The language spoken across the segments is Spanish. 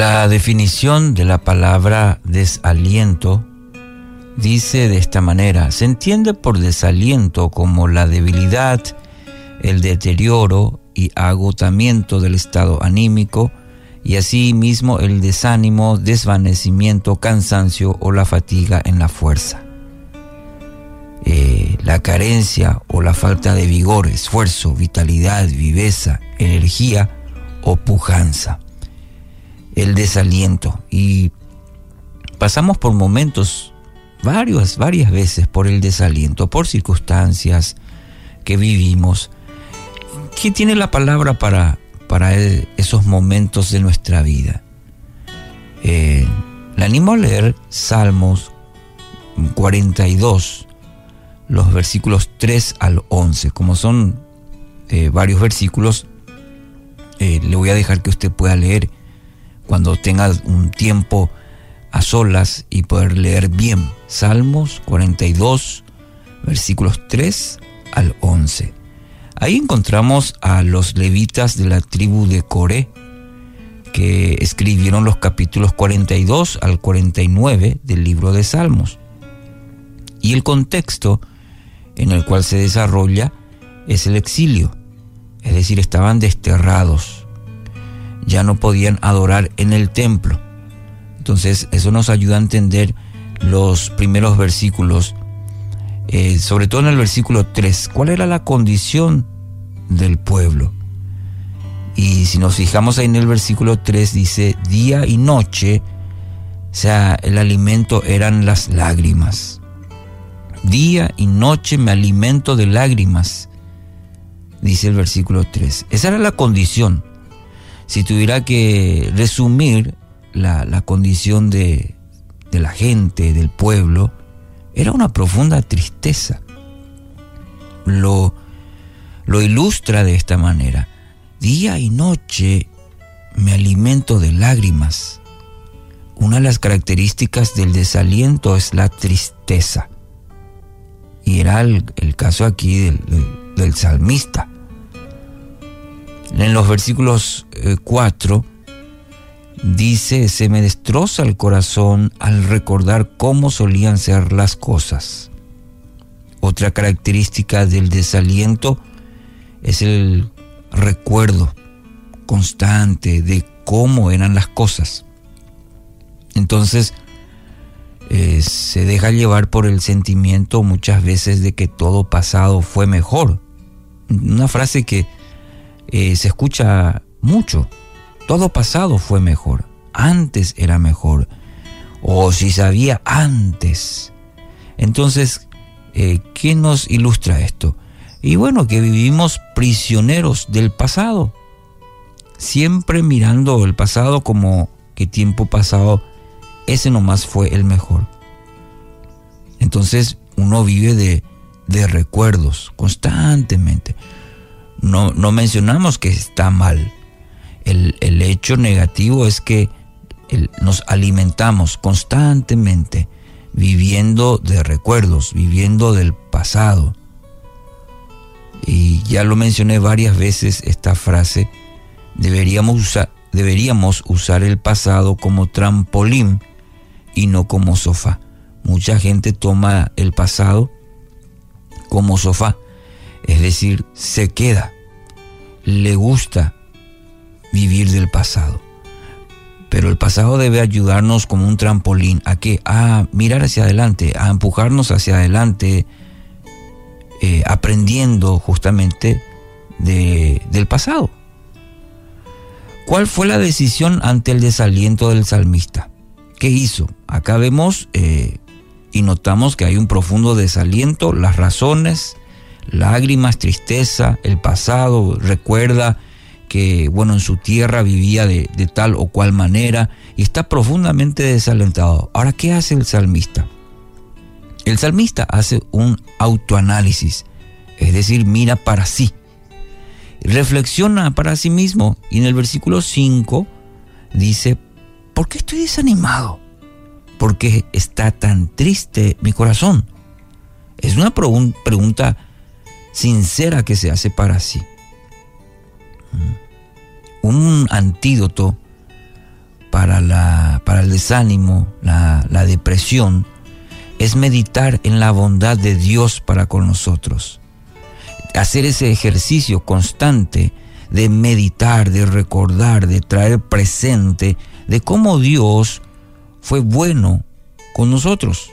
La definición de la palabra desaliento dice de esta manera, se entiende por desaliento como la debilidad, el deterioro y agotamiento del estado anímico y asimismo el desánimo, desvanecimiento, cansancio o la fatiga en la fuerza. Eh, la carencia o la falta de vigor, esfuerzo, vitalidad, viveza, energía o pujanza. El desaliento. Y pasamos por momentos, varias, varias veces por el desaliento, por circunstancias que vivimos. ¿Qué tiene la palabra para, para esos momentos de nuestra vida? Eh, le animo a leer Salmos 42, los versículos 3 al 11. Como son eh, varios versículos, eh, le voy a dejar que usted pueda leer cuando tenga un tiempo a solas y poder leer bien. Salmos 42, versículos 3 al 11. Ahí encontramos a los levitas de la tribu de Coré, que escribieron los capítulos 42 al 49 del libro de Salmos. Y el contexto en el cual se desarrolla es el exilio, es decir, estaban desterrados, ya no podían adorar en el templo. Entonces eso nos ayuda a entender los primeros versículos, eh, sobre todo en el versículo 3, cuál era la condición del pueblo. Y si nos fijamos ahí en el versículo 3 dice, día y noche, o sea, el alimento eran las lágrimas. Día y noche me alimento de lágrimas, dice el versículo 3. Esa era la condición. Si tuviera que resumir la, condición de, de la gente, del pueblo, era una profunda tristeza. Lo, lo ilustra de esta manera. Día y noche me alimento de lágrimas. Una de las características del desaliento es la tristeza. Y era el, caso aquí del, salmista. En los versículos 4 eh, dice, se me destroza el corazón al recordar cómo solían ser las cosas. Otra característica del desaliento es el recuerdo constante de cómo eran las cosas. Entonces, eh, se deja llevar por el sentimiento muchas veces de que todo pasado fue mejor. Una frase que eh, se escucha mucho. Todo pasado fue mejor. Antes era mejor. O si sabía antes. Entonces, eh, ¿qué nos ilustra esto? Y bueno, que vivimos prisioneros del pasado. Siempre mirando el pasado como que tiempo pasado ese nomás fue el mejor. Entonces uno vive de, recuerdos constantemente. No, no, mencionamos que está mal. El, hecho negativo es que nos alimentamos constantemente viviendo de recuerdos, viviendo del pasado. Y ya lo mencioné varias veces esta frase, deberíamos, deberíamos usar el pasado como trampolín y no como sofá. Mucha gente toma el pasado como sofá, es decir, se queda, le gusta vivir del pasado. Pero el pasado debe ayudarnos como un trampolín a que a mirar hacia adelante, a empujarnos hacia adelante, eh, aprendiendo justamente del pasado. ¿Cuál fue la decisión ante el desaliento del salmista? ¿Qué hizo? Acá vemos eh, y notamos que hay un profundo desaliento, las razones, lágrimas, tristeza, el pasado, recuerda que, bueno, en su tierra vivía de, tal o cual manera y está profundamente desalentado. Ahora, ¿qué hace el salmista? El salmista hace un autoanálisis, es decir, mira para sí, reflexiona para sí mismo y en el versículo 5 dice, ¿por qué estoy desanimado? ¿Por qué está tan triste mi corazón? Es una pregunta sincera que se hace para sí. Mm. Un antídoto para, la, para el desánimo, la, la depresión, es meditar en la bondad de Dios para con nosotros. Hacer ese ejercicio constante de meditar, de recordar, de traer presente de cómo Dios fue bueno con nosotros.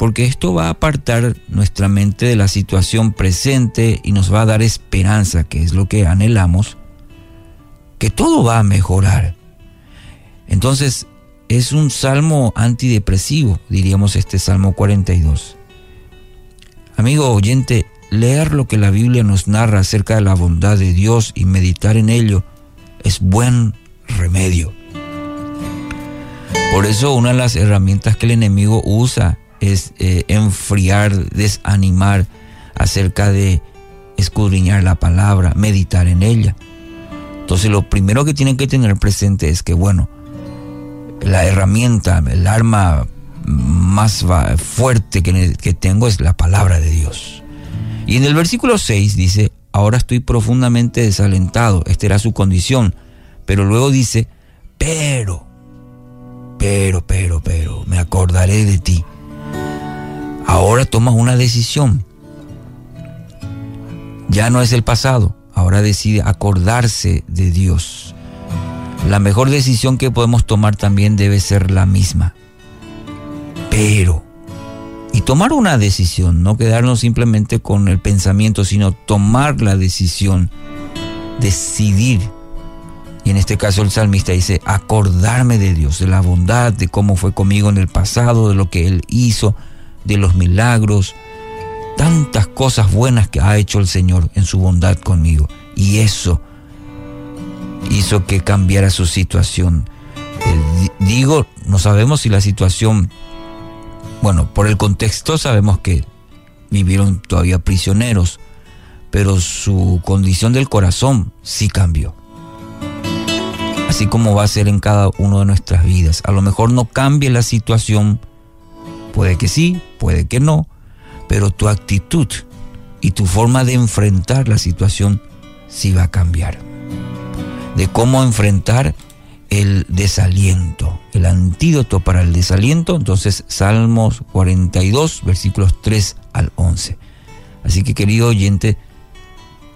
Porque esto va a apartar nuestra mente de la situación presente y nos va a dar esperanza, que es lo que anhelamos, que todo va a mejorar. Entonces, es un salmo antidepresivo, diríamos este Salmo 42. Amigo oyente, leer lo que la Biblia nos narra acerca de la bondad de Dios y meditar en ello es buen remedio. Por eso una de las herramientas que el enemigo usa es eh, enfriar, desanimar acerca de escudriñar la palabra, meditar en ella. Entonces lo primero que tienen que tener presente es que, bueno, la herramienta, el arma más fuerte que, que tengo es la palabra de Dios. Y en el versículo 6 dice, ahora estoy profundamente desalentado, esta era su condición, pero luego dice, pero, pero, pero, pero, me acordaré de ti. Ahora tomas una decisión. Ya no es el pasado, ahora decide acordarse de Dios. La mejor decisión que podemos tomar también debe ser la misma. Pero, y tomar una decisión, no quedarnos simplemente con el pensamiento, sino tomar la decisión, decidir. Y en este caso el salmista dice, acordarme de Dios, de la bondad, de cómo fue conmigo en el pasado, de lo que Él hizo, de los milagros, tantas cosas buenas que ha hecho el Señor en su bondad conmigo. Y eso hizo que cambiara su situación. Digo, no sabemos si la situación, bueno, por el contexto sabemos que vivieron todavía prisioneros, pero su condición del corazón sí cambió. Así como va a ser en cada uno de nuestras vidas. A lo mejor no cambie la situación, puede que sí, puede que no, pero tu actitud y tu forma de enfrentar la situación sí va a cambiar de cómo enfrentar el desaliento, el antídoto para el desaliento, entonces Salmos 42, versículos 3 al 11. Así que querido oyente,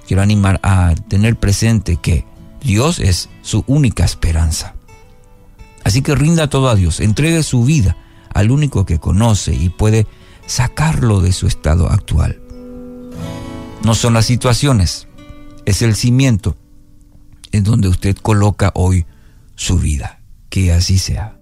quiero animar a tener presente que Dios es su única esperanza. Así que rinda todo a Dios, entregue su vida al único que conoce y puede sacarlo de su estado actual. No son las situaciones, es el cimiento en donde usted coloca hoy su vida. Que así sea.